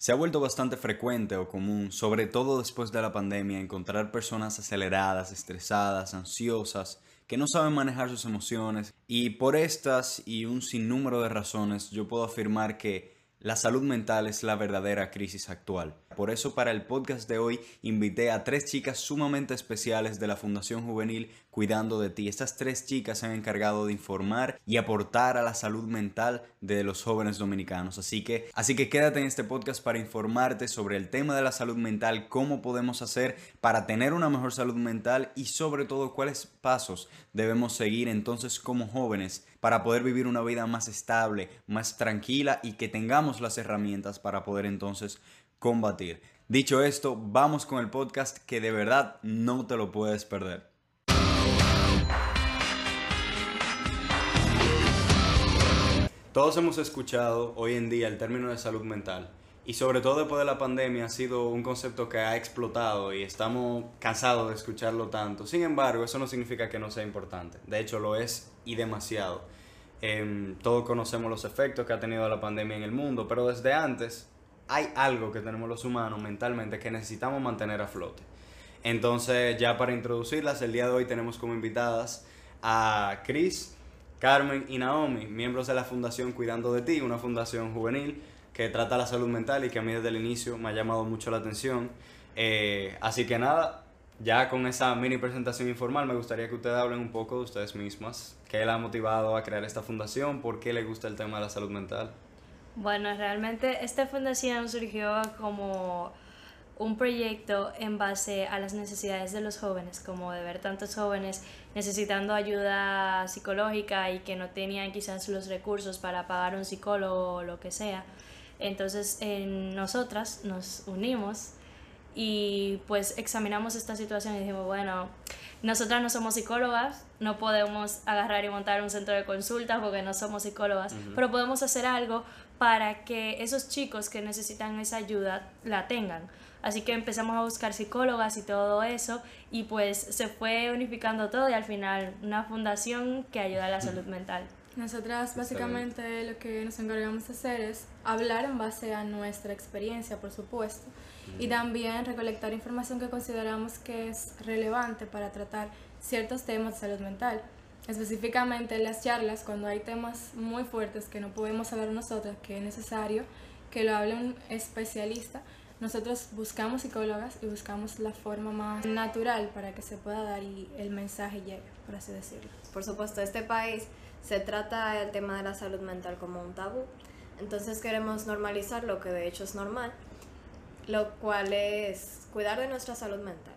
Se ha vuelto bastante frecuente o común, sobre todo después de la pandemia, encontrar personas aceleradas, estresadas, ansiosas, que no saben manejar sus emociones y por estas y un sinnúmero de razones yo puedo afirmar que la salud mental es la verdadera crisis actual. Por eso para el podcast de hoy invité a tres chicas sumamente especiales de la Fundación Juvenil Cuidando de ti. Estas tres chicas se han encargado de informar y aportar a la salud mental de los jóvenes dominicanos. Así que, así que quédate en este podcast para informarte sobre el tema de la salud mental, cómo podemos hacer para tener una mejor salud mental y sobre todo cuáles pasos debemos seguir entonces como jóvenes para poder vivir una vida más estable, más tranquila y que tengamos las herramientas para poder entonces combatir. Dicho esto, vamos con el podcast que de verdad no te lo puedes perder. Todos hemos escuchado hoy en día el término de salud mental y sobre todo después de la pandemia ha sido un concepto que ha explotado y estamos cansados de escucharlo tanto. Sin embargo, eso no significa que no sea importante. De hecho, lo es y demasiado. Em, todos conocemos los efectos que ha tenido la pandemia en el mundo, pero desde antes hay algo que tenemos los humanos mentalmente que necesitamos mantener a flote. Entonces, ya para introducirlas, el día de hoy tenemos como invitadas a Chris, Carmen y Naomi, miembros de la Fundación Cuidando de Ti, una fundación juvenil que trata la salud mental y que a mí desde el inicio me ha llamado mucho la atención. Eh, así que nada, ya con esa mini presentación informal, me gustaría que ustedes hablen un poco de ustedes mismas. ¿Qué les ha motivado a crear esta fundación? ¿Por qué les gusta el tema de la salud mental? Bueno, realmente esta fundación surgió como un proyecto en base a las necesidades de los jóvenes, como de ver tantos jóvenes necesitando ayuda psicológica y que no tenían quizás los recursos para pagar un psicólogo o lo que sea. Entonces en nosotras nos unimos y pues examinamos esta situación y dijimos, bueno, nosotras no somos psicólogas, no podemos agarrar y montar un centro de consultas porque no somos psicólogas, pero podemos hacer algo para que esos chicos que necesitan esa ayuda la tengan. Así que empezamos a buscar psicólogas y todo eso y pues se fue unificando todo y al final una fundación que ayuda a la salud mental. Nosotras básicamente lo que nos encargamos de hacer es hablar en base a nuestra experiencia, por supuesto, y también recolectar información que consideramos que es relevante para tratar ciertos temas de salud mental específicamente en las charlas, cuando hay temas muy fuertes que no podemos hablar nosotros, que es necesario que lo hable un especialista, nosotros buscamos psicólogas y buscamos la forma más natural para que se pueda dar y el mensaje llegue, por así decirlo. Por supuesto, este país se trata el tema de la salud mental como un tabú, entonces queremos normalizar lo que de hecho es normal, lo cual es cuidar de nuestra salud mental.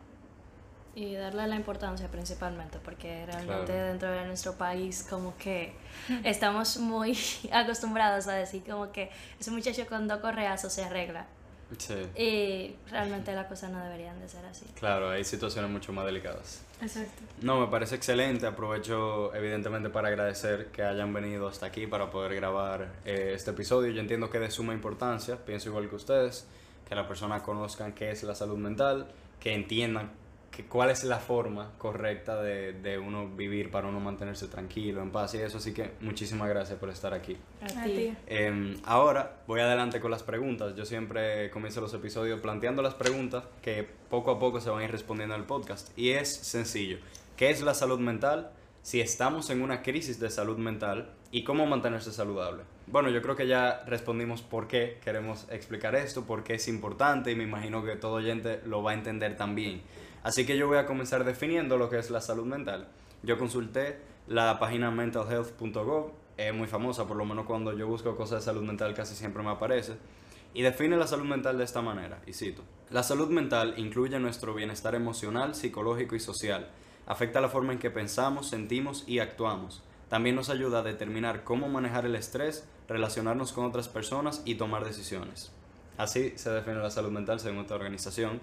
Y darle la importancia principalmente, porque realmente dentro de nuestro país como que estamos muy acostumbrados a decir como que ese muchacho con dos correazos se arregla. Sí. Y realmente las cosas no deberían de ser así. Claro, hay situaciones mucho más delicadas. Exacto. No, me parece excelente. Aprovecho evidentemente para agradecer que hayan venido hasta aquí para poder grabar eh, este episodio. Yo entiendo que es de suma importancia, pienso igual que ustedes, que las personas conozcan qué es la salud mental, que entiendan cuál es la forma correcta de, de, uno vivir para uno mantenerse tranquilo, en paz y eso. Así que muchísimas gracias por estar aquí. A ti. Em, ahora voy adelante con las preguntas. Yo siempre comienzo los episodios planteando las preguntas que poco a poco se van a ir respondiendo en el podcast. Y es sencillo. ¿Qué es la salud mental? Si estamos en una crisis de salud mental y cómo mantenerse saludable. Bueno, yo creo que ya respondimos por qué queremos explicar esto, por qué es importante y me imagino que todo oyente lo va a entender también. Así que yo voy a comenzar definiendo lo que es la salud mental. Yo consulté la página mentalhealth.gov, es muy famosa, por lo menos cuando yo busco cosas de salud mental casi siempre me aparece, y define la salud mental de esta manera, y cito, la salud mental incluye nuestro bienestar emocional, psicológico y social, afecta la forma en que pensamos, sentimos y actuamos. También nos ayuda a determinar cómo manejar el estrés, relacionarnos con otras personas y tomar decisiones. Así se define la salud mental según esta organización.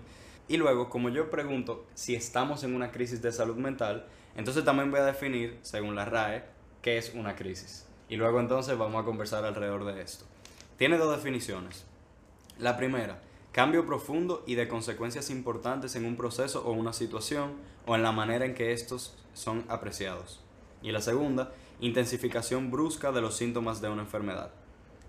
Y luego, como yo pregunto si estamos en una crisis de salud mental, entonces también voy a definir, según la RAE, qué es una crisis. Y luego entonces vamos a conversar alrededor de esto. Tiene dos definiciones. La primera, cambio profundo y de consecuencias importantes en un proceso o una situación o en la manera en que estos son apreciados. Y la segunda, intensificación brusca de los síntomas de una enfermedad.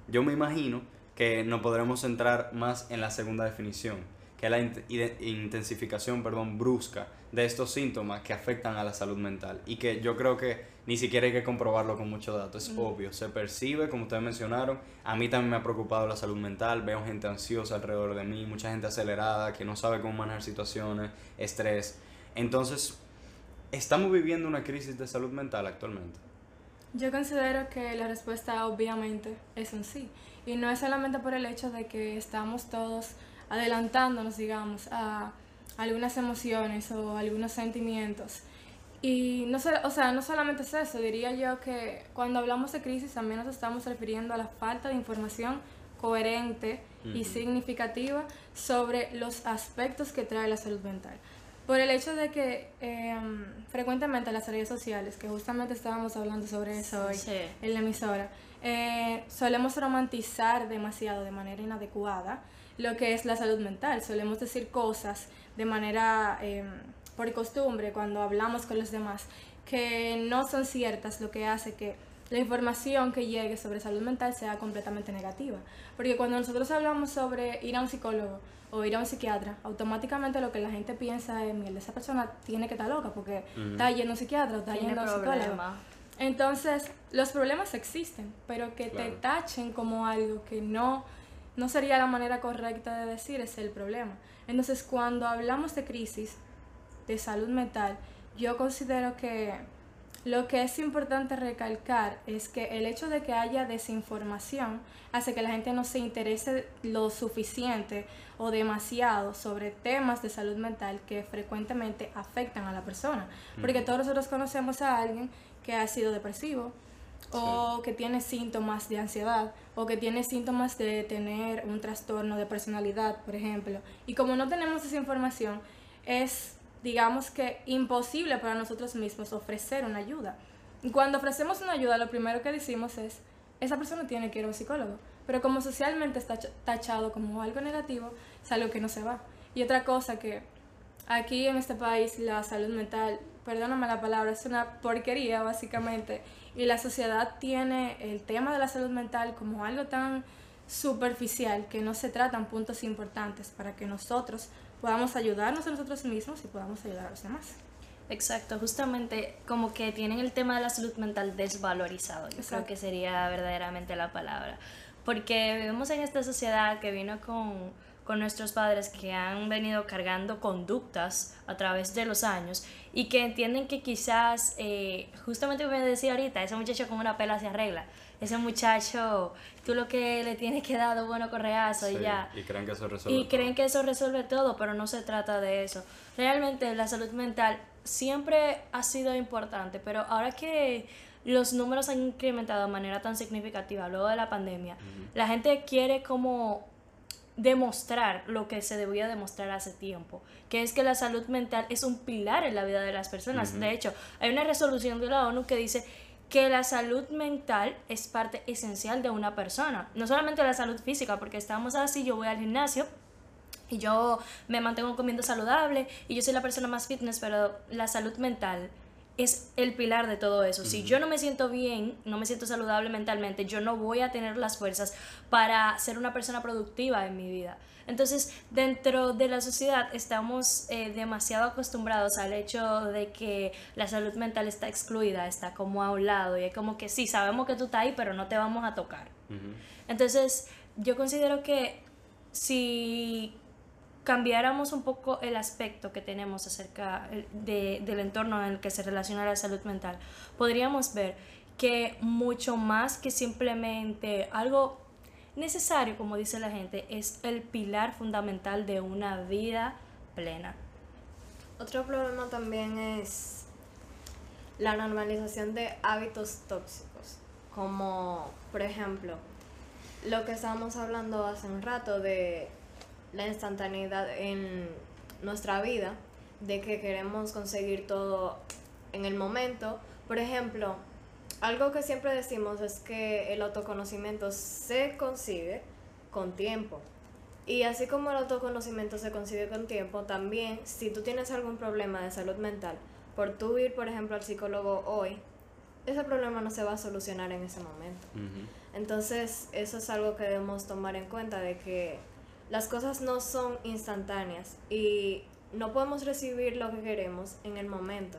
Yo me imagino que nos podremos centrar más en la segunda definición, que es la intensificación perdón, brusca de estos síntomas que afectan a la salud mental y que yo creo que ni siquiera hay que comprobarlo con muchos datos, es obvio, se percibe, como ustedes mencionaron, a mí también me ha preocupado la salud mental, veo gente ansiosa alrededor de mí, mucha gente acelerada que no sabe cómo manejar situaciones, estrés, entonces, ¿estamos viviendo una crisis de salud mental actualmente? Yo considero que la respuesta obviamente es un sí. Y no es solamente por el hecho de que estamos todos adelantándonos, digamos, a algunas emociones o algunos sentimientos. Y no, o sea, no solamente es eso, diría yo que cuando hablamos de crisis también nos estamos refiriendo a la falta de información coherente y significativa sobre los aspectos que trae la salud mental. Por el hecho de que em, frecuentemente las redes sociales, que justamente estábamos hablando sobre eso hoy en la emisora, eh, solemos romantizar demasiado de manera inadecuada lo que es la salud mental. Solemos decir cosas de manera em, por costumbre cuando hablamos con los demás que no son ciertas, lo que hace que la información que llegue sobre salud mental sea completamente negativa. Porque cuando nosotros hablamos sobre ir a un psicólogo o ir a un psiquiatra, automáticamente lo que la gente piensa es, mierda, esa persona tiene que estar loca porque está yendo a un psiquiatra o está yendo a un psicólogo. Entonces, los problemas existen, pero que te tachen como algo que no, no sería la manera correcta de decir es el problema. Entonces, cuando hablamos de crisis de salud mental, yo considero que lo que es importante recalcar es que el hecho de que haya desinformación hace que la gente no se interese lo suficiente o demasiado sobre temas de salud mental que frecuentemente afectan a la persona. Porque todos nosotros conocemos a alguien que ha sido depresivo o que tiene síntomas de ansiedad o que tiene síntomas de tener un trastorno de personalidad, por ejemplo. Y como no tenemos esa información, es digamos que imposible para nosotros mismos ofrecer una ayuda. Y cuando ofrecemos una ayuda, lo primero que decimos es, esa persona tiene que ir a un psicólogo. Pero como socialmente está tachado como algo negativo, es algo que no se va. Y otra cosa que aquí en este país la salud mental, perdóname la palabra, es una porquería básicamente. Y la sociedad tiene el tema de la salud mental como algo tan superficial que no se tratan puntos importantes para que nosotros podamos ayudarnos a nosotros mismos y podamos ayudar a los demás. Exacto, justamente como que tienen el tema de la salud mental desvalorizado, yo creo que sería verdaderamente la palabra. Porque vivimos en esta sociedad que vino con, con nuestros padres que han venido cargando conductas a través de los años y que entienden que quizás, eh, justamente como me decía ahorita, ese muchacho con una pela se arregla ese muchacho, tú lo que le tienes que dar bueno correazo y ya. Y creen que eso resuelve Y creen que eso resuelve todo, pero no se trata de eso. Realmente la salud mental siempre ha sido importante, pero ahora que los números han incrementado de manera tan significativa luego de la pandemia, la gente quiere como demostrar lo que se debía demostrar hace tiempo, que es que la salud mental es un pilar en la vida de las personas. De hecho, hay una resolución de la ONU que dice que la salud mental es parte esencial de una persona. No solamente la salud física, porque estamos así, yo voy al gimnasio y yo me mantengo comiendo saludable y yo soy la persona más fitness, pero la salud mental es el pilar de todo eso. Si yo no me siento bien, no me siento saludable mentalmente, yo no voy a tener las fuerzas para ser una persona productiva en mi vida. Entonces, dentro de la sociedad estamos eh, demasiado acostumbrados al hecho de que la salud mental está excluida, está como a un lado y es como que sí, sabemos que tú estás ahí, pero no te vamos a tocar. Entonces, yo considero que si cambiáramos un poco el aspecto que tenemos acerca de, del entorno en el que se relaciona la salud mental, podríamos ver que mucho más que simplemente algo necesario, como dice la gente, es el pilar fundamental de una vida plena. Otro problema también es la normalización de hábitos tóxicos, como por ejemplo lo que estábamos hablando hace un rato de la instantaneidad en nuestra vida, de que queremos conseguir todo en el momento. Por ejemplo, algo que siempre decimos es que el autoconocimiento se consigue con tiempo. Y así como el autoconocimiento se consigue con tiempo, también si tú tienes algún problema de salud mental, por tú ir, por ejemplo, al psicólogo hoy, ese problema no se va a solucionar en ese momento. Entonces, eso es algo que debemos tomar en cuenta de que las cosas no son instantáneas y no podemos recibir lo que queremos en el momento.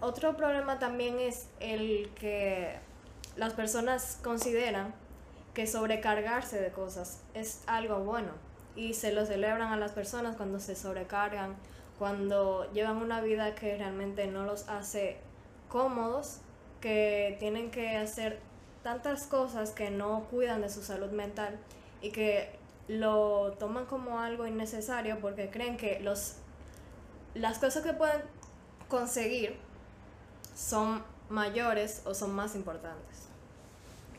Otro problema también es el que las personas consideran que sobrecargarse de cosas es algo bueno y se lo celebran a las personas cuando se sobrecargan, cuando llevan una vida que realmente no los hace cómodos, que tienen que hacer tantas cosas que no cuidan de su salud mental y que lo toman como algo innecesario porque creen que los las cosas que pueden conseguir son mayores o son más importantes.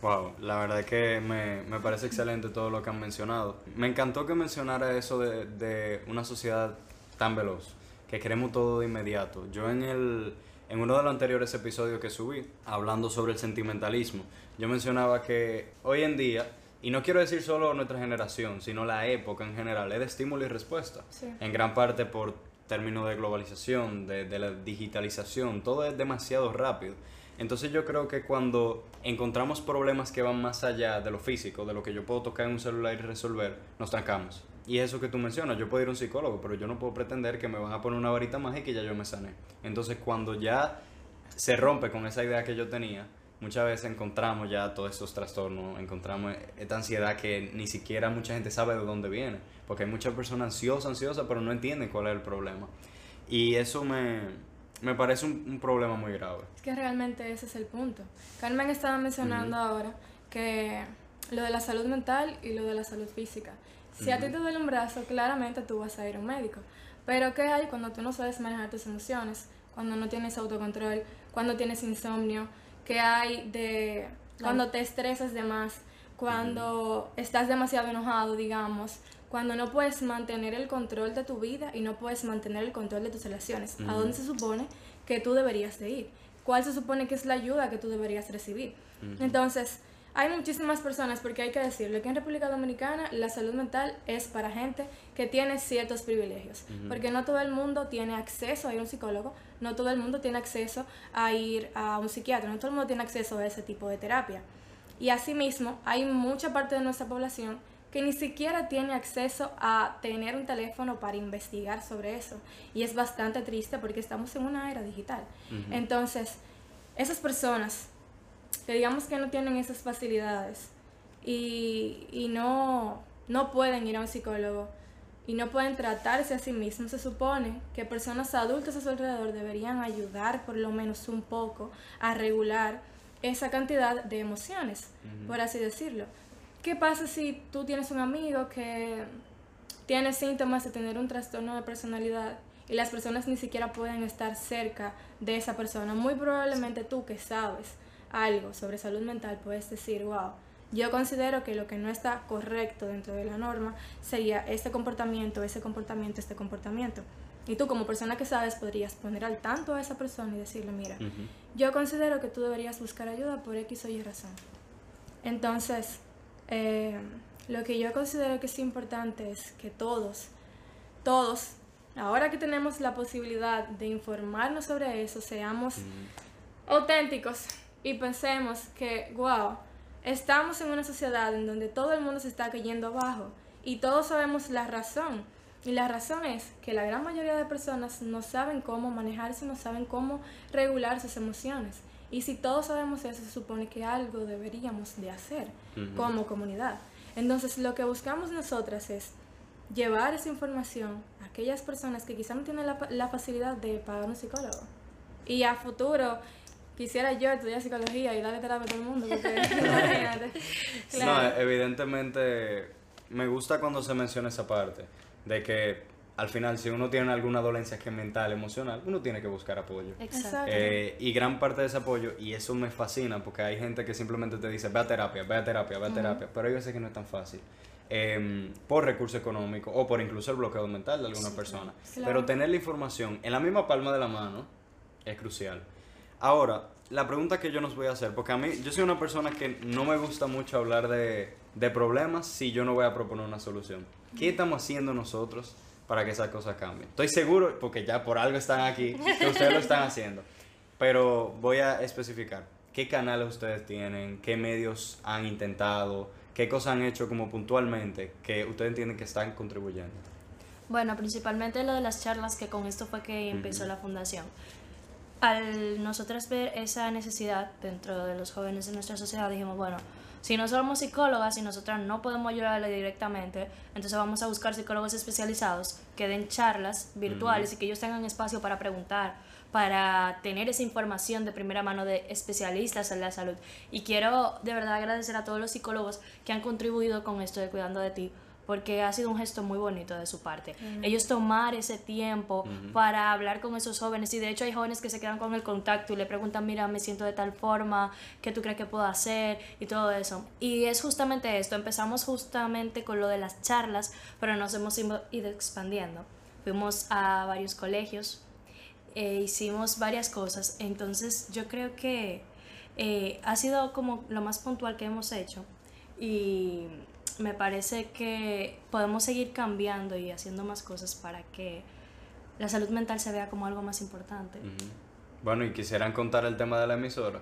Wow, la verdad que me, me, parece excelente todo lo que han mencionado. Me encantó que mencionara eso de, de, una sociedad tan veloz, que queremos todo de inmediato. Yo en, el, en uno de los anteriores episodios que subí, hablando sobre el sentimentalismo, yo mencionaba que hoy en día, y no quiero decir solo nuestra generación, sino la época en general, es de estímulo y respuesta. En gran parte por términos de globalización, de, de la digitalización, todo es demasiado rápido. Entonces yo creo que cuando encontramos problemas que van más allá de lo físico, de lo que yo puedo tocar en un celular y resolver, nos trancamos. Y eso que tú mencionas, yo puedo ir a un psicólogo, pero yo no puedo pretender que me van a poner una varita mágica y ya yo me sané. Entonces cuando ya se rompe con esa idea que yo tenía, muchas veces encontramos ya todos estos trastornos, encontramos esta ansiedad que ni siquiera mucha gente sabe de dónde viene, porque hay muchas personas ansiosas, ansiosas, pero no entienden cuál es el problema. Y eso me, me parece un, problema muy grave. Es que realmente ese es el punto. Carmen estaba mencionando ahora que lo de la salud mental y lo de la salud física. Si a ti te duele un brazo, claramente tú vas a ir a un médico. Pero ¿qué hay cuando tú no sabes manejar tus emociones? Cuando no tienes autocontrol, cuando tienes insomnio, ¿qué hay de cuando te estresas de más, cuando estás demasiado enojado, digamos, cuando no puedes mantener el control de tu vida y no puedes mantener el control de tus relaciones. ¿A dónde se supone que tú deberías de ir? ¿Cuál se supone que es la ayuda que tú deberías recibir? Entonces, hay muchísimas personas, porque hay que decirlo, que en República Dominicana la salud mental es para gente que tiene ciertos privilegios, porque no todo el mundo tiene acceso a ir a un psicólogo, no todo el mundo tiene acceso a ir a un psiquiatra, no todo el mundo tiene acceso a ese tipo de terapia. Y asimismo, hay mucha parte de nuestra población que ni siquiera tiene acceso a tener un teléfono para investigar sobre eso. Y es bastante triste porque estamos en una era digital. Entonces, esas personas que digamos que no tienen esas facilidades y, y no, no pueden ir a un psicólogo y no pueden tratarse a sí mismos, se supone que personas adultas a su alrededor deberían ayudar por lo menos un poco a regular esa cantidad de emociones, por así decirlo. ¿Qué pasa si tú tienes un amigo que tiene síntomas de tener un trastorno de personalidad y las personas ni siquiera pueden estar cerca de esa persona? Muy probablemente tú que sabes algo sobre salud mental puedes decir, wow, yo considero que lo que no está correcto dentro de la norma sería este comportamiento, ese comportamiento, este comportamiento. Y tú como persona que sabes podrías poner al tanto a esa persona y decirle, mira, yo considero que tú deberías buscar ayuda por X o Y razón. Entonces, eh, lo que yo considero que es importante es que todos, todos, ahora que tenemos la posibilidad de informarnos sobre eso, seamos auténticos y pensemos que, wow, estamos en una sociedad en donde todo el mundo se está cayendo abajo y todos sabemos la razón. Y la razón es que la gran mayoría de personas no saben cómo manejarse, no saben cómo regular sus emociones. Y si todos sabemos eso, se supone que algo deberíamos de hacer como comunidad. Entonces, lo que buscamos nosotras es llevar esa información a aquellas personas que quizás no tienen la, facilidad de pagar un psicólogo. Y a futuro, quisiera yo estudiar psicología y darle terapia a todo el mundo, No, evidentemente, me gusta cuando se menciona esa parte, de que al final, si uno tiene alguna dolencia que es mental, emocional, uno tiene que buscar apoyo. Exacto. Eh, y gran parte de ese apoyo, y eso me fascina, porque hay gente que simplemente te dice, ve a terapia, ve a terapia, ve a terapia, pero hay veces que no es tan fácil. Em, por recurso económico o por incluso el bloqueo mental de alguna persona. Pero tener la información en la misma palma de la mano es crucial. Ahora, la pregunta que yo nos voy a hacer, porque a mí, yo soy una persona que no me gusta mucho hablar de, de problemas si yo no voy a proponer una solución. ¿Qué estamos haciendo nosotros? para que esas cosas cambien. Estoy seguro, porque ya por algo están aquí, que ustedes lo están haciendo. Pero voy a especificar. ¿Qué canales ustedes tienen? ¿Qué medios han intentado? ¿Qué cosas han hecho como puntualmente que ustedes entienden que están contribuyendo? Bueno, principalmente lo de las charlas, que con esto fue que empezó la fundación. Al nosotros ver esa necesidad dentro de los jóvenes de nuestra sociedad, dijimos, bueno, si no somos psicólogas y nosotras no podemos ayudarle directamente, entonces vamos a buscar psicólogos especializados que den charlas virtuales y que ellos tengan espacio para preguntar, para tener esa información de primera mano de especialistas en la salud. Y quiero de verdad agradecer a todos los psicólogos que han contribuido con esto de Cuidando de ti, porque ha sido un gesto muy bonito de su parte. Ellos tomar ese tiempo para hablar con esos jóvenes y de hecho hay jóvenes que se quedan con el contacto y le preguntan, mira, me siento de tal forma, ¿qué tú crees que puedo hacer? Y todo eso. Y es justamente esto, empezamos justamente con lo de las charlas, pero nos hemos ido expandiendo. Fuimos a varios colegios, eh, hicimos varias cosas, entonces yo creo que eh, ha sido como lo más puntual que hemos hecho y me parece que podemos seguir cambiando y haciendo más cosas para que la salud mental se vea como algo más importante. Bueno, y quisieran contar el tema de la emisora.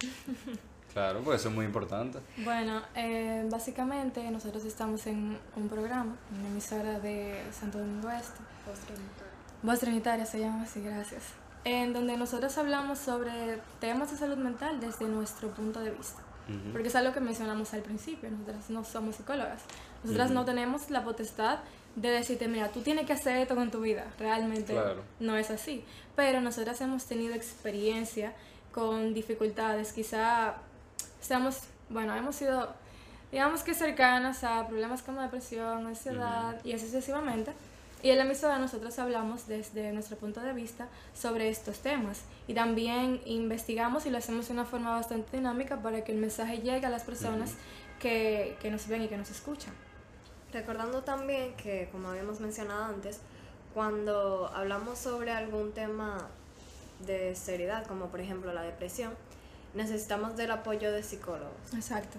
claro, pues eso es muy importante. Bueno, eh, básicamente nosotros estamos en un programa, en una emisora de Santo Domingo Este. Voz Trinitaria. Voz Trinitaria se llama así, gracias. En donde nosotros hablamos sobre temas de salud mental desde nuestro punto de vista. Porque es algo que mencionamos al principio, nosotras no somos psicólogas, nosotras no tenemos la potestad de decirte, mira, tú tienes que hacer esto con tu vida, realmente no es así, pero nosotras hemos tenido experiencia con dificultades, quizá seamos, bueno, hemos sido, digamos que cercanas a problemas como depresión, ansiedad y así sucesivamente, y en la emisora nosotros hablamos desde nuestro punto de vista sobre estos temas y también investigamos y lo hacemos de una forma bastante dinámica para que el mensaje llegue a las personas que, que nos ven y que nos escuchan. Recordando también que, como habíamos mencionado antes, cuando hablamos sobre algún tema de seriedad, como por ejemplo la depresión, necesitamos del apoyo de psicólogos. Exacto.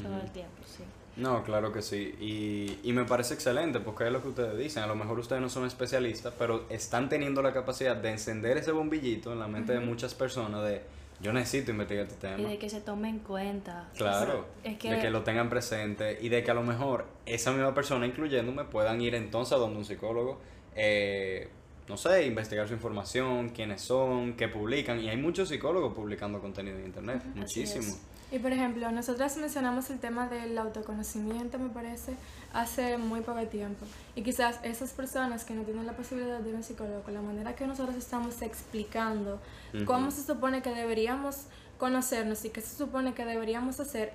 Todo el tiempo, sí. No, claro que sí. Y, y, me parece excelente porque es lo que ustedes dicen. A lo mejor ustedes no son especialistas, pero están teniendo la capacidad de encender ese bombillito en la mente de muchas personas de yo necesito investigar este tema. Y de que se tome en cuenta. Claro. De que lo tengan presente y de que a lo mejor esa misma persona, incluyéndome, puedan ir entonces a donde un psicólogo. Eh, no sé, investigar su información, quiénes son, qué publican. Y hay muchos psicólogos publicando contenido en internet, muchísimo. Y por ejemplo, nosotras mencionamos el tema del autoconocimiento, me parece, hace muy poco tiempo. Y quizás esas personas que no tienen la posibilidad de ir a un psicólogo, la manera que nosotros estamos explicando cómo se supone que deberíamos conocernos y qué se supone que deberíamos hacer,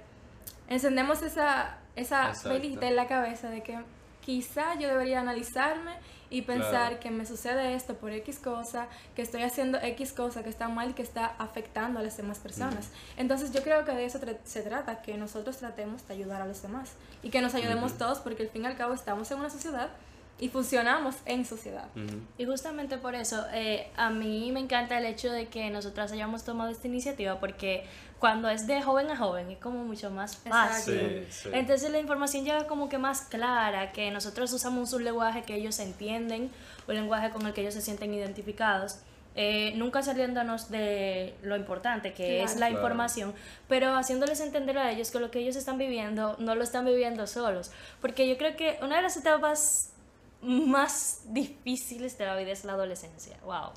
encendemos esa, esa en la cabeza de que quizá yo debería analizarme y pensar que me sucede esto por X cosa, que estoy haciendo X cosa que está mal y que está afectando a las demás personas. Entonces yo creo que de eso se trata, que nosotros tratemos de ayudar a los demás y que nos ayudemos todos porque al fin y al cabo estamos en una sociedad y funcionamos en sociedad. Y justamente por eso, eh, a mí me encanta el hecho de que nosotras hayamos tomado esta iniciativa porque cuando es de joven a joven es como mucho más fácil. Entonces la información llega como que más clara, que nosotros usamos un lenguaje que ellos entienden, un lenguaje con el que ellos se sienten identificados. Eh, nunca saliéndonos de lo importante que es la información, pero haciéndoles entender a ellos que lo que ellos están viviendo no lo están viviendo solos. Porque yo creo que una de las etapas más difíciles de la vida es la adolescencia. Wow.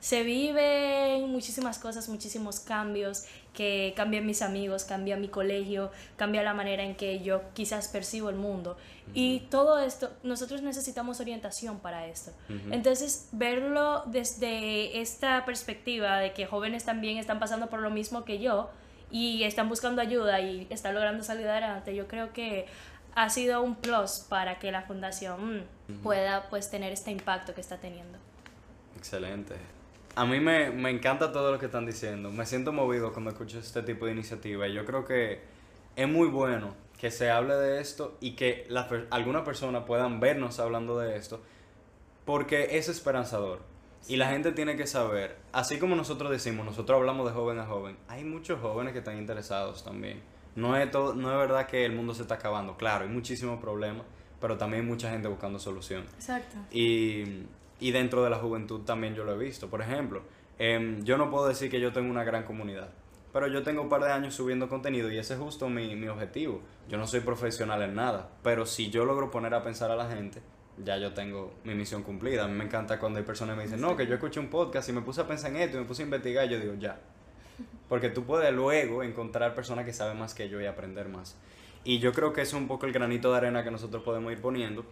Se viven muchísimas cosas, muchísimos cambios, que cambian mis amigos, cambia mi colegio, cambia la manera en que yo quizás percibo el mundo. Y todo esto, nosotros necesitamos orientación para esto. Entonces, verlo desde esta perspectiva de que jóvenes también están pasando por lo mismo que yo y están buscando ayuda y están logrando salir adelante, yo creo que ha sido un plus para que la fundación pueda pues tener este impacto que está teniendo. Excelente. A mí me, me, encanta todo lo que están diciendo. Me siento movido cuando escucho este tipo de iniciativa. Y yo creo que es muy bueno que se hable de esto y que la, alguna persona puedan vernos hablando de esto porque es esperanzador. Y la gente tiene que saber, así como nosotros decimos, nosotros hablamos de joven a joven, hay muchos jóvenes que están interesados también. No es, todo, no es verdad que el mundo se está acabando, claro, hay muchísimos problemas, pero también hay mucha gente buscando soluciones. Exacto. Y, y dentro de la juventud también yo lo he visto. Por ejemplo, Em, yo no puedo decir que yo tengo una gran comunidad, pero yo tengo un par de años subiendo contenido y ese es justo mi, mi objetivo. Yo no soy profesional en nada, pero si yo logro poner a pensar a la gente, ya yo tengo mi misión cumplida. A mí me encanta cuando hay personas que me dicen, no, que yo escuché un podcast y me puse a pensar en esto y me puse a investigar, y yo digo, ya. Porque tú puedes luego encontrar personas que saben más que yo y aprender más. Y yo creo que es un poco el granito de arena que nosotros podemos ir poniendo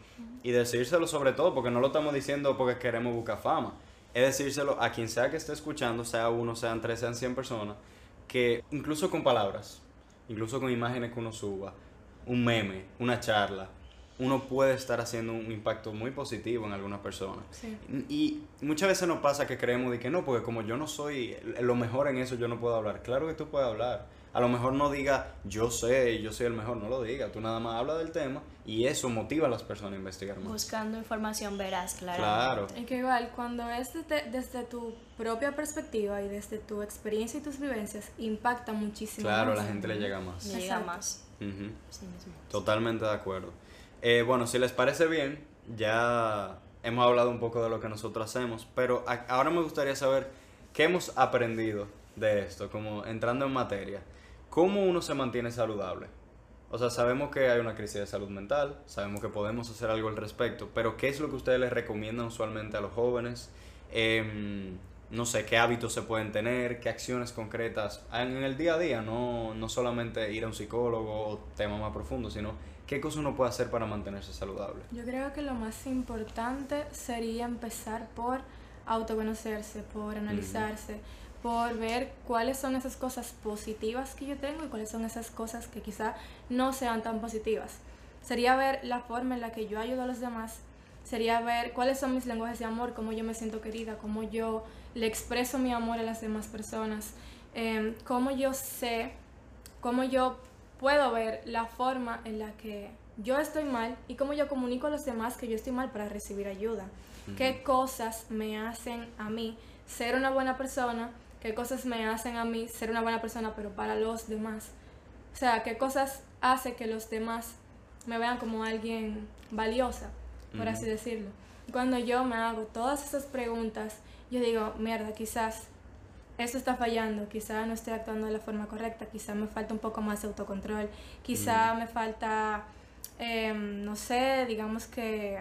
y decírselo sobre todo, porque no lo estamos diciendo porque queremos buscar fama, es decírselo a quien sea que esté escuchando, sea uno, sean tres, sean cien personas, que incluso con palabras, incluso con imágenes que uno suba, un meme, una charla, uno puede estar haciendo un impacto muy positivo en algunas personas. Sí. Y muchas veces nos pasa que creemos de que no, porque como yo no soy lo mejor en eso, yo no puedo hablar. Claro que tú puedes hablar. A lo mejor no diga yo sé y yo soy el mejor, no lo diga. Tú nada más habla del tema y eso motiva a las personas a investigar más. Buscando información veraz, claro. Claro. Y que igual, cuando es desde, desde tu propia perspectiva y desde tu experiencia y tus vivencias, impacta muchísimo. Claro, a más. la gente le llega más. Llega Exacto. más. Ujú. Sí mismo. Totalmente de acuerdo. Eh, bueno, si les parece bien, ya hemos hablado un poco de lo que nosotros hacemos, pero a- ahora me gustaría saber qué hemos aprendido de esto, como entrando en materia. ¿Cómo uno se mantiene saludable? O sea, sabemos que hay una crisis de salud mental, sabemos que podemos hacer algo al respecto, pero ¿qué es lo que ustedes les recomiendan usualmente a los jóvenes? Em, no sé, qué hábitos se pueden tener, qué acciones concretas en el día a día, no, no solamente ir a un psicólogo o temas más profundos, sino qué cosas uno puede hacer para mantenerse saludable. Yo creo que lo más importante sería empezar por autoconocerse, por analizarse, por ver cuáles son esas cosas positivas que yo tengo y cuáles son esas cosas que quizá no sean tan positivas. Sería ver la forma en la que yo ayudo a los demás, sería ver cuáles son mis lenguajes de amor, cómo yo me siento querida, cómo yo le expreso mi amor a las demás personas, em, cómo yo sé, cómo yo puedo ver la forma en la que yo estoy mal y cómo yo comunico a los demás que yo estoy mal para recibir ayuda. ¿Qué cosas me hacen a mí ser una buena persona? ¿Qué cosas me hacen a mí ser una buena persona pero para los demás? O sea, ¿qué cosas hace que los demás me vean como alguien valiosa, por así decirlo? Cuando yo me hago todas esas preguntas, yo digo, mierda, quizás esto está fallando, quizá no estoy actuando de la forma correcta, quizá me falta un poco más de autocontrol, quizá me falta, em, no sé, digamos que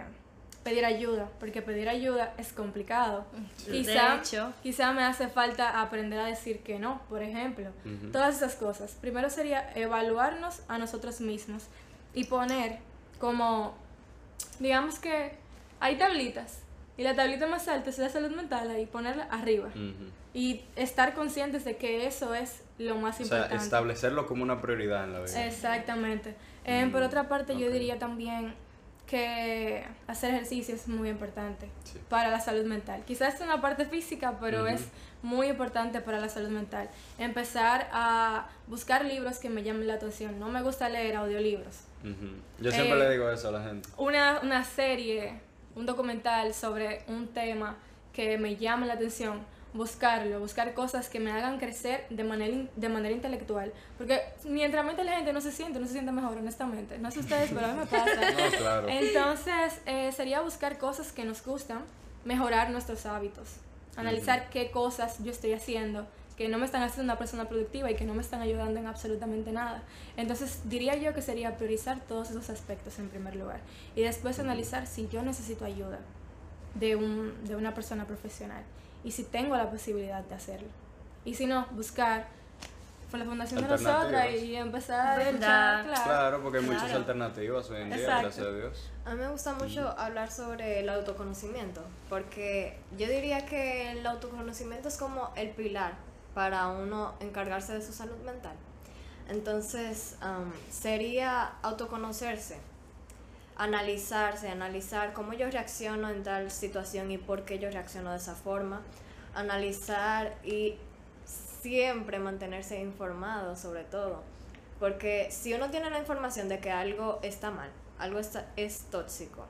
pedir ayuda, porque pedir ayuda es complicado. Sí. Quizá, De hecho. quizá me hace falta aprender a decir que no, por ejemplo. Todas esas cosas. Primero sería evaluarnos a nosotros mismos y poner como, digamos que hay tablitas y la tablita más alta es la salud mental ahí, ponerla arriba y estar conscientes de que eso es lo más O sea, importante. establecerlo como una prioridad en la vida. Exactamente. Eh, por Mm, otra parte, yo diría también que hacer ejercicio es muy importante Sí. para la salud mental. Quizás es una parte física, pero Ujú. es muy importante para la salud mental. Empezar a buscar libros que me llamen la atención. No me gusta leer audiolibros. Ujú. Yo siempre Eh, le digo eso a la gente. Una, una serie, un documental sobre un tema que me llame la atención, buscarlo, buscar cosas que me hagan crecer de manera, de manera intelectual. Porque mientras mente la gente no se siente, no se siente mejor, honestamente. No sé ustedes, pero a mí me pasa. No, claro. Entonces, eh, sería buscar cosas que nos gustan, mejorar nuestros hábitos, analizar qué cosas yo estoy haciendo que no me están haciendo una persona productiva y que no me están ayudando en absolutamente nada. Entonces, diría yo que sería priorizar todos esos aspectos en primer lugar y después analizar si yo necesito ayuda de, un, de una persona profesional y si tengo la posibilidad de hacerlo. Y si no, buscar por la fundación de nosotras y empezar a escuchar, Claro, porque hay muchas Claro. alternativas hoy en día, Exacto. gracias a Dios. A mí me gusta mucho hablar sobre el autoconocimiento, porque yo diría que el autoconocimiento es como el pilar para uno encargarse de su salud mental. Entonces, am, sería autoconocerse, analizarse, analizar cómo yo reacciono en tal situación y por qué yo reacciono de esa forma, analizar y siempre mantenerse informado sobre todo. Porque si uno tiene la información de que algo está mal, algo está, es tóxico,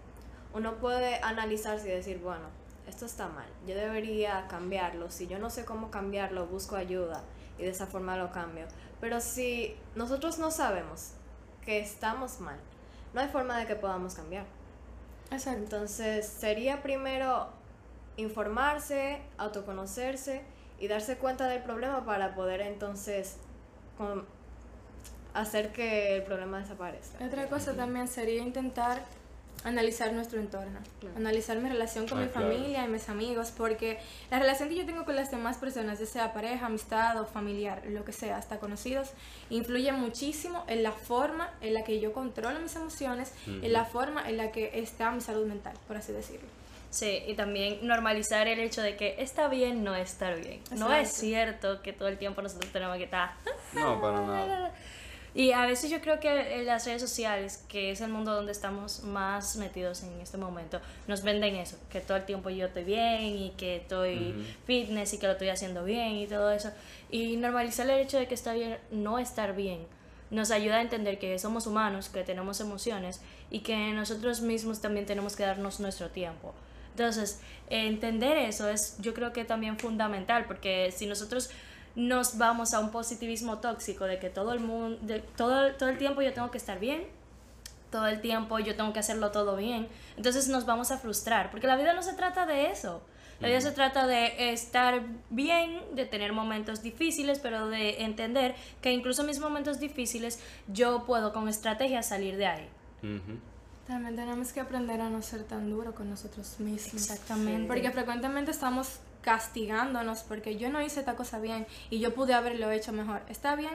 uno puede analizarse y decir, bueno, esto está mal, yo debería cambiarlo, si yo no sé cómo cambiarlo, busco ayuda y de esa forma lo cambio. Pero si nosotros no sabemos que estamos mal, no hay forma de que podamos cambiar. Exacto. Entonces sería primero informarse, autoconocerse y darse cuenta del problema para poder entonces con- hacer que el problema desaparezca. Otra cosa también sería intentar analizar nuestro entorno, Claro. analizar mi relación con Ah, mi claro. familia y mis amigos, porque la relación que yo tengo con las demás personas, ya sea pareja, amistad o familiar, lo que sea, hasta conocidos, influye muchísimo en la forma en la que yo controlo mis emociones, en la forma en la que está mi salud mental, por así decirlo. Sí, y también normalizar el hecho de que está bien no estar bien. No es cierto que todo el tiempo nosotros tenemos que estar... No, para nada. Y a veces yo creo que las redes sociales, que es el mundo donde estamos más metidos en este momento, nos venden eso, que todo el tiempo yo estoy bien y que estoy fitness y que lo estoy haciendo bien y todo eso. Y normalizar el hecho de que está bien no estar bien nos ayuda a entender que somos humanos, que tenemos emociones y que nosotros mismos también tenemos que darnos nuestro tiempo. Entonces, entender eso es yo creo que también fundamental, porque si nosotros nos vamos a un positivismo tóxico de que todo el mundo, de, todo, todo el tiempo yo tengo que estar bien, todo el tiempo yo tengo que hacerlo todo bien, entonces nos vamos a frustrar, porque la vida no se trata de eso. La vida se trata de estar bien, de tener momentos difíciles, pero de entender que incluso en mis momentos difíciles yo puedo con estrategia salir de ahí. También tenemos que aprender a no ser tan duro con nosotros mismos. Exactamente. Porque frecuentemente estamos castigándonos porque yo no hice esta cosa bien y yo pude haberlo hecho mejor. Está bien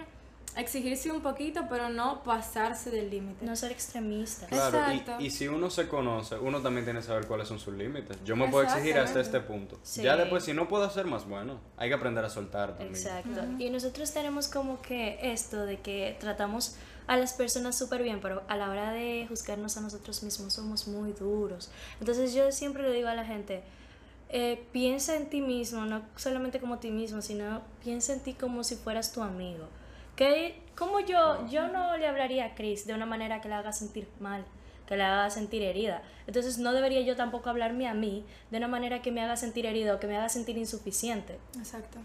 exigirse un poquito, pero no pasarse del límite. No ser extremistas. Claro, y, y si uno se conoce, uno también tiene que saber cuáles son sus límites. Yo me puedo exigir hasta este punto. Sí. Ya después, si no puedo hacer más, bueno, hay que aprender a soltar también. Exacto. Y nosotros tenemos como que esto de que tratamos a las personas súper bien, pero a la hora de juzgarnos a nosotros mismos somos muy duros. Entonces yo siempre le digo a la gente, eh, piensa en ti mismo, no solamente como ti mismo, sino piensa en ti como si fueras tu amigo. Que como yo, yo no le hablaría a Chris de una manera que la haga sentir mal, que la haga sentir herida. Entonces no debería yo tampoco hablarme a mí de una manera que me haga sentir herido o que me haga sentir insuficiente. Exacto.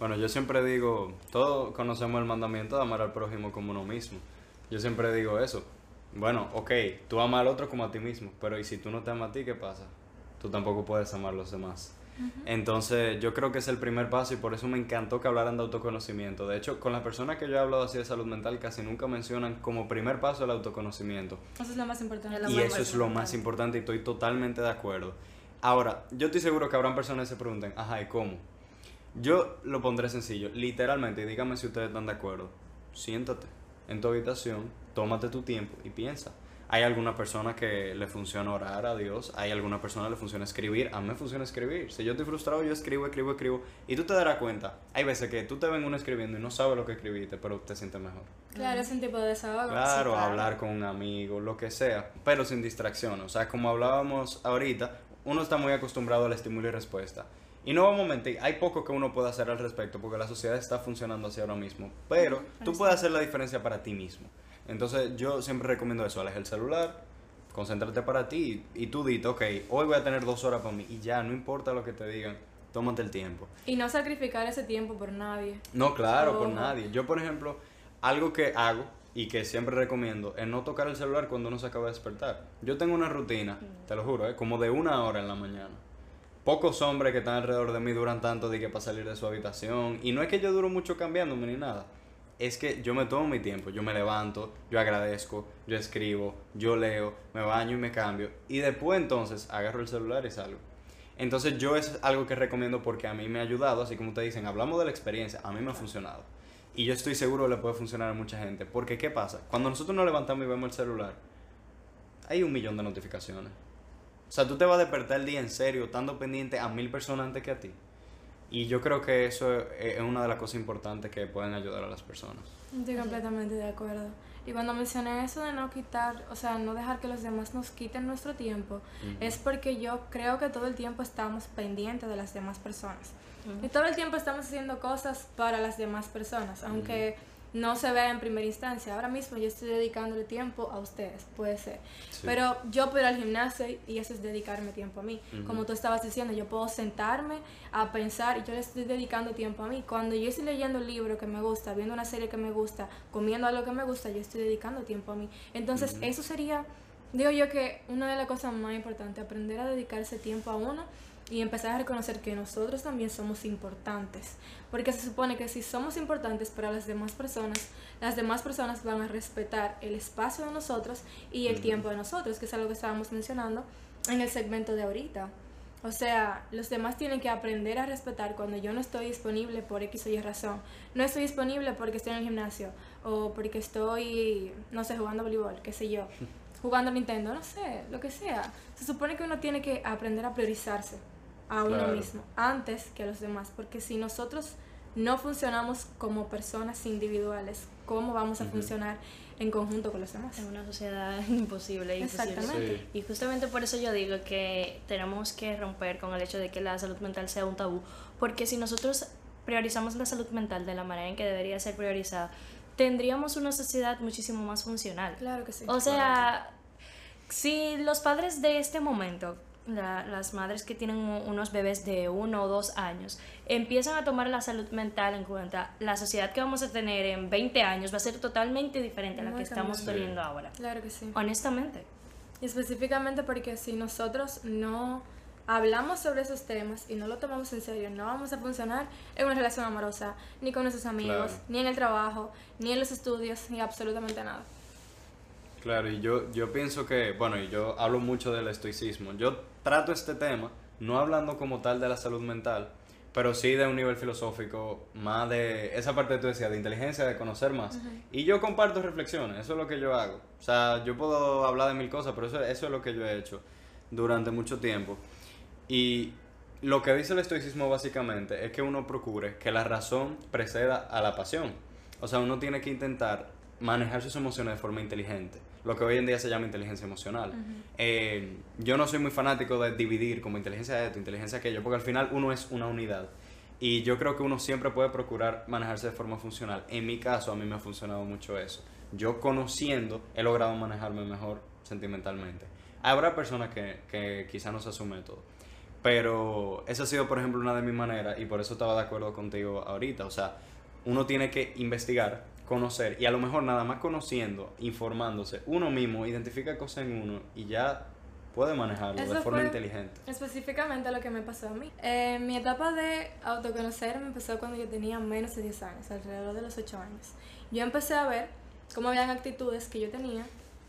Bueno, yo siempre digo, todos conocemos el mandamiento de amar al prójimo como uno mismo. Yo siempre digo eso. Bueno, ok, tú amas al otro como a ti mismo, pero ¿y si tú no te amas a ti, qué pasa? Tú tampoco puedes amar a los demás. Entonces, yo creo que es el primer paso y por eso me encantó que hablaran de autoconocimiento. De hecho, con las personas que yo he hablado así de salud mental, casi nunca mencionan como primer paso el autoconocimiento. Eso es lo más importante. Y eso es lo más importante y estoy totalmente de acuerdo. Ahora, yo estoy seguro que habrán personas que se pregunten, ajá, ¿y cómo? Yo lo pondré sencillo, literalmente, y díganme si ustedes están de acuerdo. Siéntate en tu habitación, tómate tu tiempo y piensa. Hay alguna persona que le funciona orar a Dios, hay alguna persona que le funciona escribir, a mí me funciona escribir. Si yo estoy frustrado, yo escribo, escribo, escribo. Y tú te darás cuenta, hay veces que tú te ven uno escribiendo y no sabes lo que escribiste, pero te sientes mejor. Claro, es un tipo de desahogo. Claro, claro. hablar con un amigo, lo que sea, pero sin distracción. O sea, como hablábamos ahorita, uno está muy acostumbrado al estímulo y respuesta. Y no vamos a mentir, hay poco que uno puede hacer al respecto porque la sociedad está funcionando así ahora mismo. Pero tú puedes hacer la diferencia para ti mismo. Entonces yo siempre recomiendo eso, aleja el celular, concéntrate para ti y, tú dite, ok, hoy voy a tener dos horas para mí y ya, no importa lo que te digan, tómate el tiempo. Y no sacrificar ese tiempo por nadie. No, claro, por nadie. Yo, por ejemplo, algo que hago y que siempre recomiendo es no tocar el celular cuando uno se acaba de despertar. Yo tengo una rutina, te lo juro, ¿eh? como de una hora en la mañana. Pocos hombres que están alrededor de mí duran tanto de que para salir de su habitación. Y no es que yo duro mucho cambiándome ni nada. Es que yo me tomo mi tiempo. Yo me levanto, yo agradezco, yo escribo, yo leo, me baño y me cambio. Y después entonces agarro el celular y salgo. Entonces yo es algo que recomiendo porque a mí me ha ayudado, así como te dicen, hablamos de la experiencia, a mí me ha funcionado. Y yo estoy seguro que le puede funcionar a mucha gente. Porque ¿qué pasa? Cuando nosotros nos levantamos y vemos el celular, hay un millón de notificaciones. O sea, tú te vas a despertar el día en serio, estando pendiente a mil personas antes que a ti. Y yo creo que eso es es una de las cosas importantes que pueden ayudar a las personas. Estoy completamente de acuerdo. Y cuando mencioné eso de no quitar, o sea, no dejar que los demás nos quiten nuestro tiempo, es porque yo creo que todo el tiempo estamos pendientes de las demás personas. Y todo el tiempo estamos haciendo cosas para las demás personas, aunque no se vea en primera instancia. Ahora mismo yo estoy dedicándole tiempo a ustedes, puede ser. Sí. Pero yo puedo ir al gimnasio y eso es dedicarme tiempo a mí. Como tú estabas diciendo, yo puedo sentarme a pensar y yo le estoy dedicando tiempo a mí. Cuando yo estoy leyendo un libro que me gusta, viendo una serie que me gusta, comiendo algo que me gusta, yo estoy dedicando tiempo a mí. Entonces, eso sería, digo yo que una de las cosas más importantes, aprender a dedicarse tiempo a uno y empezar a reconocer que nosotros también somos importantes. Porque se supone que si somos importantes para las demás personas, las demás personas van a respetar el espacio de nosotros y el tiempo de nosotros, que es algo que estábamos mencionando en el segmento de ahorita. O sea, los demás tienen que aprender a respetar cuando yo no estoy disponible por X o Y razón. No estoy disponible porque estoy en el gimnasio o porque estoy, no sé, jugando voleibol, qué sé yo, jugando Nintendo, no sé, lo que sea. Se supone que uno tiene que aprender a priorizarse a uno mismo antes que a los demás, porque si nosotros no funcionamos como personas individuales, ¿cómo vamos a funcionar en conjunto con los demás. En una sociedad imposible. Exactamente. Y justamente por eso yo digo que tenemos que romper con el hecho de que la salud mental sea un tabú, porque si nosotros priorizamos la salud mental de la manera en que debería ser priorizada, tendríamos una sociedad muchísimo más funcional. Claro que sí. O sea, si los padres de este momento las madres que tienen unos bebés de uno o dos años empiezan a tomar la salud mental en cuenta, la sociedad que vamos a tener en 20 años va a ser totalmente diferente a la que estamos teniendo ahora. Claro que sí. Honestamente. Y específicamente porque si nosotros no hablamos sobre esos temas y no lo tomamos en serio, no vamos a funcionar en una relación amorosa, ni con nuestros amigos, ni en el trabajo, ni en los estudios, ni absolutamente nada. Claro, y yo, yo pienso que, bueno, y yo hablo mucho del estoicismo. Yo trato este tema, no hablando como tal de la salud mental, pero sí de un nivel filosófico, más de esa parte que tú decías, de inteligencia, de conocer más. Y yo comparto reflexiones, eso es lo que yo hago. O sea, yo puedo hablar de mil cosas, pero eso, eso es lo que yo he hecho durante mucho tiempo. Y lo que dice el estoicismo básicamente es que uno procure que la razón preceda a la pasión. O sea, uno tiene que intentar manejar sus emociones de forma inteligente lo que hoy en día se llama inteligencia emocional. Eh, yo no soy muy fanático de dividir como inteligencia de esto, inteligencia aquello, porque al final uno es una unidad. Y yo creo que uno siempre puede procurar manejarse de forma funcional. En mi caso, a mí me ha funcionado mucho eso. Yo conociendo, he logrado manejarme mejor sentimentalmente. Habrá personas que, que quizás no se asume todo. Pero esa ha sido, por ejemplo, una de mis maneras y por eso estaba de acuerdo contigo ahorita. O sea, uno tiene que investigar conocer y a lo mejor nada más conociendo, informándose, uno mismo identifica cosas en uno y ya puede manejarlo de forma inteligente. Específicamente lo que me pasó a mí. Eh, mi etapa de autoconocer me empezó cuando yo tenía menos de 10 años, alrededor de los 8 años. Yo empecé a ver cómo habían actitudes que yo tenía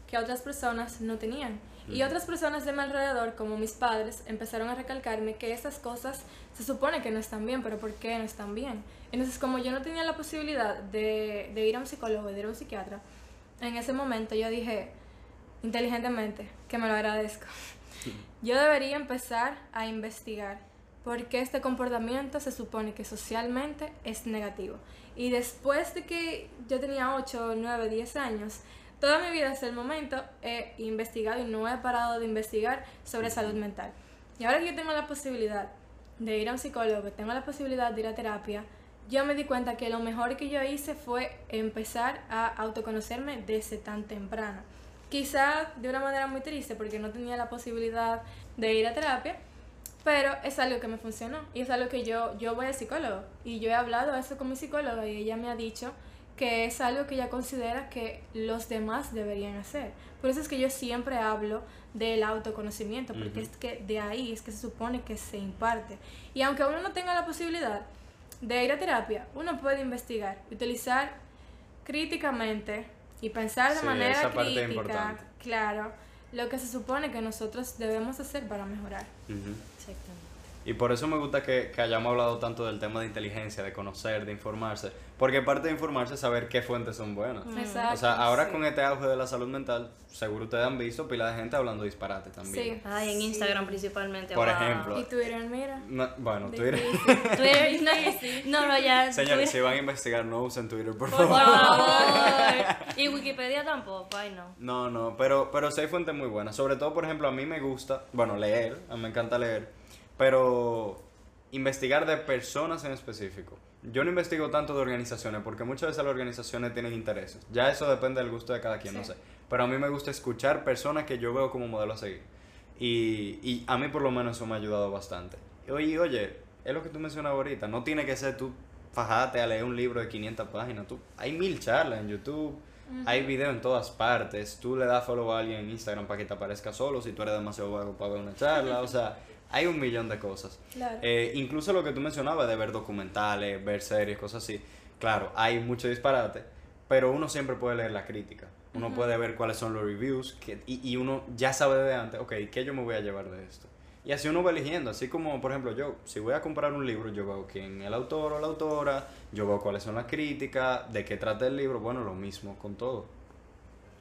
que otras personas no tenían. Y otras personas de mi alrededor, como mis padres, empezaron a recalcarme que esas cosas se supone que no están bien, pero ¿por qué no están bien? Entonces, como yo no tenía la posibilidad de, de ir a un psicólogo, de ir a un psiquiatra, en ese momento yo dije, inteligentemente, que me lo agradezco. Yo debería empezar a investigar por qué este comportamiento se supone que socialmente es negativo. Y después de que yo tenía 8, 9, 10 años, Toda mi vida hasta el momento he investigado y no he parado de investigar sobre salud mental. Y ahora que yo tengo la posibilidad de ir a un psicólogo, tengo la posibilidad de ir a terapia, yo me di cuenta que lo mejor que yo hice fue empezar a autoconocerme desde tan temprano. Quizá de una manera muy triste porque no tenía la posibilidad de ir a terapia, pero es algo que me funcionó y es algo que yo, yo voy al psicólogo y yo he hablado eso con mi psicóloga y ella me ha dicho que es algo que ella considera que los demás deberían hacer. Por eso es que yo siempre hablo del autoconocimiento, porque es que de ahí es que se supone que se imparte. Y aunque uno no tenga la posibilidad de ir a terapia, uno puede investigar, utilizar críticamente y pensar de manera crítica, claro, lo que se supone que nosotros debemos hacer para mejorar. Y por eso me gusta que, que, hayamos hablado tanto del tema de inteligencia, de conocer, de informarse. Porque parte de informarse es saber qué fuentes son buenas. Exacto, o sea, ahora con este auge de la salud mental, seguro ustedes han visto pila de gente hablando disparate también. Sí. Ay, en Instagram principalmente. Por ejemplo. Y Twitter, mira. bueno, Twitter. Twitter, no, no, ya. Señores, si van a investigar, no usen Twitter, por, favor. Por favor. y Wikipedia tampoco, ay no. No, no, pero, pero sí hay fuentes muy buenas. Sobre todo, por ejemplo, a mí me gusta, bueno, leer, a mí me encanta leer pero investigar de personas en específico. Yo no investigo tanto de organizaciones porque muchas veces las organizaciones tienen intereses. Ya eso depende del gusto de cada quien, no sé. Pero a mí me gusta escuchar personas que yo veo como modelo a seguir. Y, y a mí por lo menos eso me ha ayudado bastante. Oye, oye, es lo que tú mencionabas ahorita. No tiene que ser tú fajate a leer un libro de 500 páginas. Tú, hay mil charlas en YouTube. Hay video en todas partes. Tú le das follow a alguien en Instagram para que te aparezca solo si tú eres demasiado vago para ver una charla. o sea, hay un millón de cosas. Claro. Eh, incluso lo que tú mencionabas de ver documentales, ver series, cosas así. Claro, hay mucho disparate, pero uno siempre puede leer la crítica. Uno puede ver cuáles son los reviews que, y, y uno ya sabe de antes, ok, ¿qué yo me voy a llevar de esto? Y así uno va eligiendo, así como, por ejemplo, yo, si voy a comprar un libro, yo veo quién es el autor o la autora, yo veo cuáles son las críticas, de qué trata el libro, bueno, lo mismo con todo.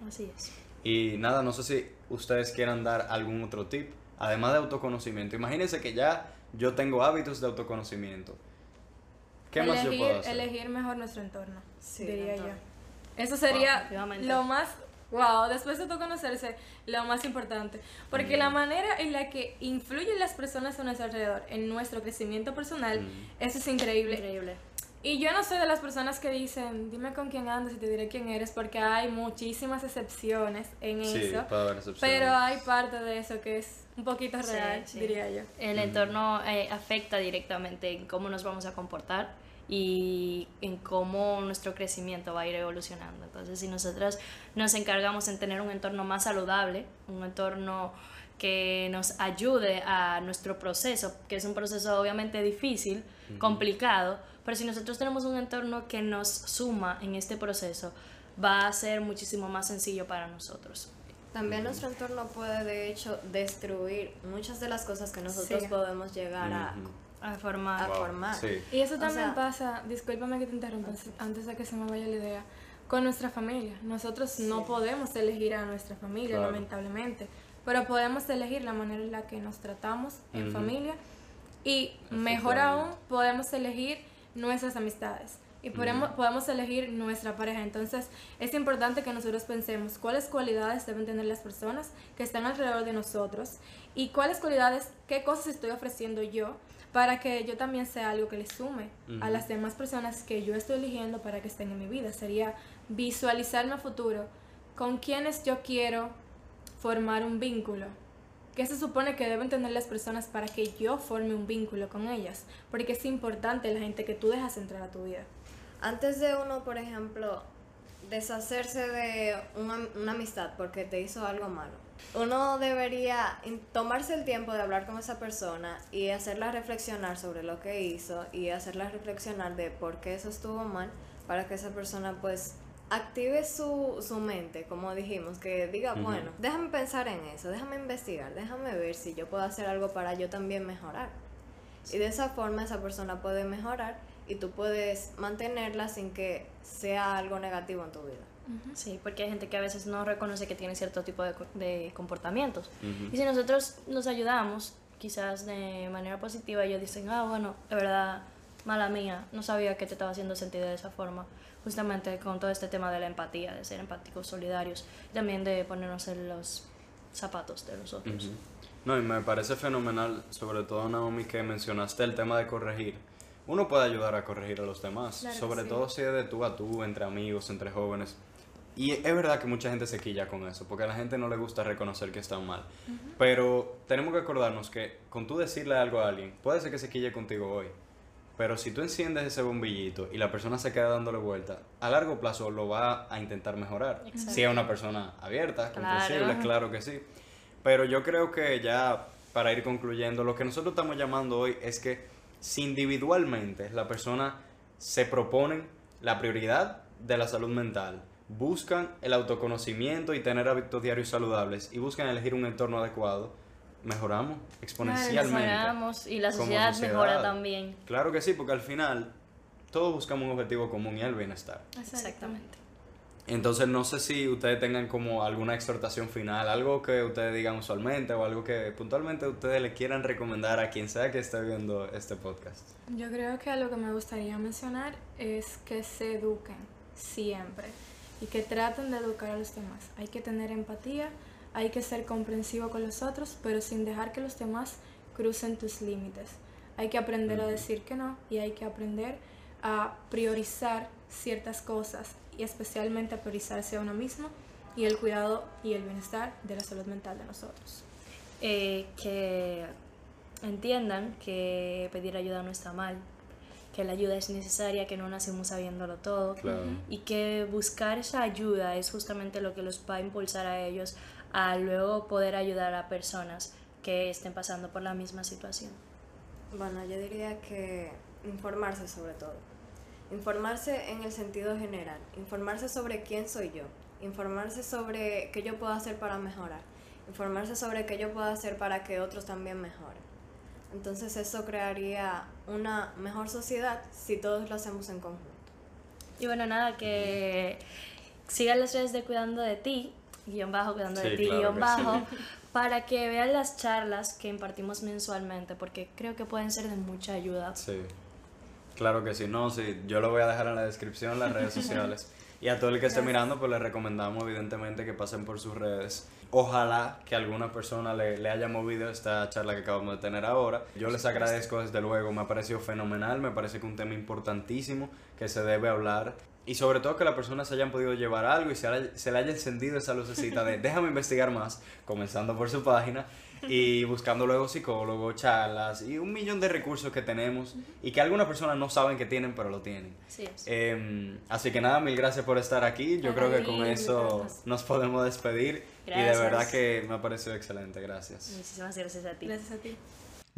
Así es. Y nada, no sé si ustedes quieran dar algún otro tip, además de autoconocimiento. Imagínense que ya yo tengo hábitos de autoconocimiento. ¿Qué más yo puedo hacer? elegir mejor nuestro entorno, Sí, diría entorno. yo. Eso sería lo más, wow, después de todo conocerse, lo más importante. Porque Mm. la manera en la que influyen las personas a nuestro alrededor en nuestro crecimiento personal, Mm. eso es increíble. Increíble. Y yo no soy de las personas que dicen, dime con quién andas y te diré quién eres, porque hay muchísimas excepciones en Sí, eso. puede haber excepciones. Pero hay parte de eso que es un poquito real, sí. diría yo. El entorno eh, afecta directamente en cómo nos vamos a comportar y en cómo nuestro crecimiento va a ir evolucionando. Entonces, si nosotros nos encargamos en tener un entorno más saludable, un entorno que nos ayude a nuestro proceso, que es un proceso obviamente difícil, complicado, pero si nosotros tenemos un entorno que nos suma en este proceso, va a ser muchísimo más sencillo para nosotros. También nuestro entorno puede de hecho destruir muchas de las cosas que nosotros Sí. podemos llegar a, formar... a Wow, formar. Sí. Y eso O también sea- pasa, discúlpame que te interrumpa antes de que se me vaya la idea, con nuestra familia. Nosotros no podemos elegir a nuestra familia, Claro. lamentablemente, pero podemos elegir la manera en la que nos tratamos en familia y mejor aún podemos elegir nuestras amistades. Y podemos, podemos elegir nuestra pareja. Entonces, es importante que nosotros pensemos cuáles cualidades deben tener las personas que están alrededor de nosotros y cuáles cualidades, qué cosas estoy ofreciendo yo para que yo también sea algo que le sume a las demás personas que yo estoy eligiendo para que estén en mi vida. Sería visualizarme a futuro con quienes yo quiero formar un vínculo. ¿Qué se supone que deben tener las personas para que yo forme un vínculo con ellas? Porque es importante la gente que tú dejas entrar a tu vida. Antes de uno, por ejemplo, deshacerse de una, una amistad porque te hizo algo malo, uno debería tomarse el tiempo de hablar con esa persona y hacerla reflexionar sobre lo que hizo y hacerla reflexionar de por qué eso estuvo mal para que esa persona pues active su, su mente, como dijimos, que diga, Ujú. bueno, déjame pensar en eso, déjame investigar, déjame ver si yo puedo hacer algo para yo también mejorar. Y de esa forma esa persona puede mejorar y tú puedes mantenerla sin que sea algo negativo en tu vida. Sí, porque hay gente que a veces no reconoce que tiene cierto tipo de, de comportamientos. Y si nosotros nos ayudamos, quizás de manera positiva, ellos dicen, ah, bueno, de verdad, mala mía, no sabía que te estaba haciendo sentir de esa forma. Justamente con todo este tema de la empatía, de ser empáticos, solidarios, y también de ponernos en los zapatos de los otros. No, y me parece fenomenal, sobre todo Naomi, que mencionaste el tema de corregir. Uno puede ayudar a corregir a los demás, Claro sobre sí. todo si es de tú a tú, entre amigos, entre jóvenes. Y es verdad que mucha gente se quilla con eso, porque a la gente no le gusta reconocer que están mal. Pero tenemos que acordarnos que con tú decirle algo a alguien, puede ser que se quille contigo hoy, pero si tú enciendes ese bombillito y la persona se queda dándole vuelta, a largo plazo lo va a intentar mejorar. Exacto. Si es una persona abierta, Claro. comprensible, claro que sí. Pero yo creo que ya para ir concluyendo, lo que nosotros estamos llamando hoy es que si individualmente la persona se proponen la prioridad de la salud mental, buscan el autoconocimiento y tener hábitos diarios saludables y buscan elegir un entorno adecuado, mejoramos exponencialmente. Mejoramos y la sociedad, sociedad. mejora también. Claro que sí, porque al final todos buscamos un objetivo común y el bienestar. Exactamente. Entonces no sé si ustedes tengan como alguna exhortación final, algo que ustedes digan usualmente o algo que puntualmente ustedes le quieran recomendar a quien sea que esté viendo este podcast. Yo creo que lo que me gustaría mencionar es que se eduquen siempre y que traten de educar a los demás. Hay que tener empatía, hay que ser comprensivo con los otros, pero sin dejar que los demás crucen tus límites. Hay que aprender a decir que no y hay que aprender a priorizar ciertas cosas y especialmente a priorizarse a uno mismo y el cuidado y el bienestar de la salud mental de nosotros. Eh, que entiendan que pedir ayuda no está mal, que la ayuda es necesaria, que no nacemos sabiéndolo todo Claro. y que buscar esa ayuda es justamente lo que los va a impulsar a ellos a luego poder ayudar a personas que estén pasando por la misma situación. Bueno, yo diría que informarse sobre todo. Informarse en el sentido general. Informarse sobre quién soy yo. Informarse sobre qué yo puedo hacer para mejorar. Informarse sobre qué yo puedo hacer para que otros también mejoren. Entonces eso crearía una mejor sociedad si todos lo hacemos en conjunto. Y bueno, nada, que sigan las redes de Cuidando de ti, guion bajo, Cuidando de ti, claro guion bajo, para que vean las charlas que impartimos mensualmente, porque creo que pueden ser de mucha ayuda. Sí. Claro que sí, no, sí, yo lo voy a dejar en la descripción, las redes sociales. Y a todo el que esté mirando, pues les recomendamos evidentemente que pasen por sus redes. Ojalá que alguna persona le, le haya movido esta charla que acabamos de tener ahora. Yo les agradezco desde luego, me ha parecido fenomenal, me parece que un tema importantísimo que se debe hablar. Y sobre todo que las personas hayan podido llevar algo y se, haya- se le haya encendido esa lucecita de déjame investigar más, comenzando por su página y buscando luego psicólogos, charlas y un millón de recursos que tenemos y que algunas personas no saben que tienen, pero lo tienen. Así es. Eh, así que nada, mil gracias por estar aquí. Yo creo que con eso nos podemos despedir. Y de verdad que me ha parecido excelente. Gracias. Muchísimas gracias a ti. Gracias a ti.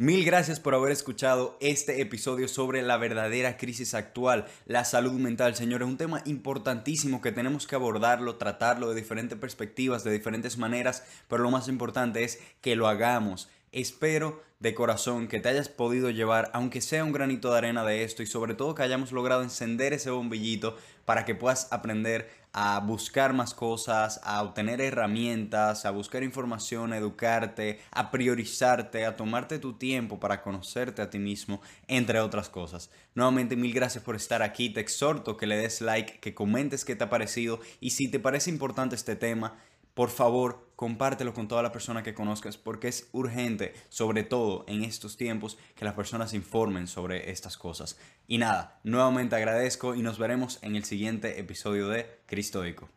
Mil gracias por haber escuchado este episodio sobre la verdadera crisis actual, la salud mental, señores. Un tema importantísimo que tenemos que abordarlo, tratarlo de diferentes perspectivas, de diferentes maneras, pero lo más importante es que lo hagamos. Espero de corazón que te hayas podido llevar, aunque sea un granito de arena de esto, y sobre todo que hayamos logrado encender ese bombillito para que puedas aprender a buscar más cosas, a obtener herramientas, a buscar información, a educarte, a priorizarte, a tomarte tu tiempo para conocerte a ti mismo, entre otras cosas. Nuevamente mil gracias por estar aquí, te exhorto que le des like, que comentes qué te ha parecido y si te parece importante este tema, por favor, compártelo con toda la persona que conozcas porque es urgente, sobre todo en estos tiempos, que las personas informen sobre estas cosas. Y nada, nuevamente agradezco y nos veremos en el siguiente episodio de Cristoico.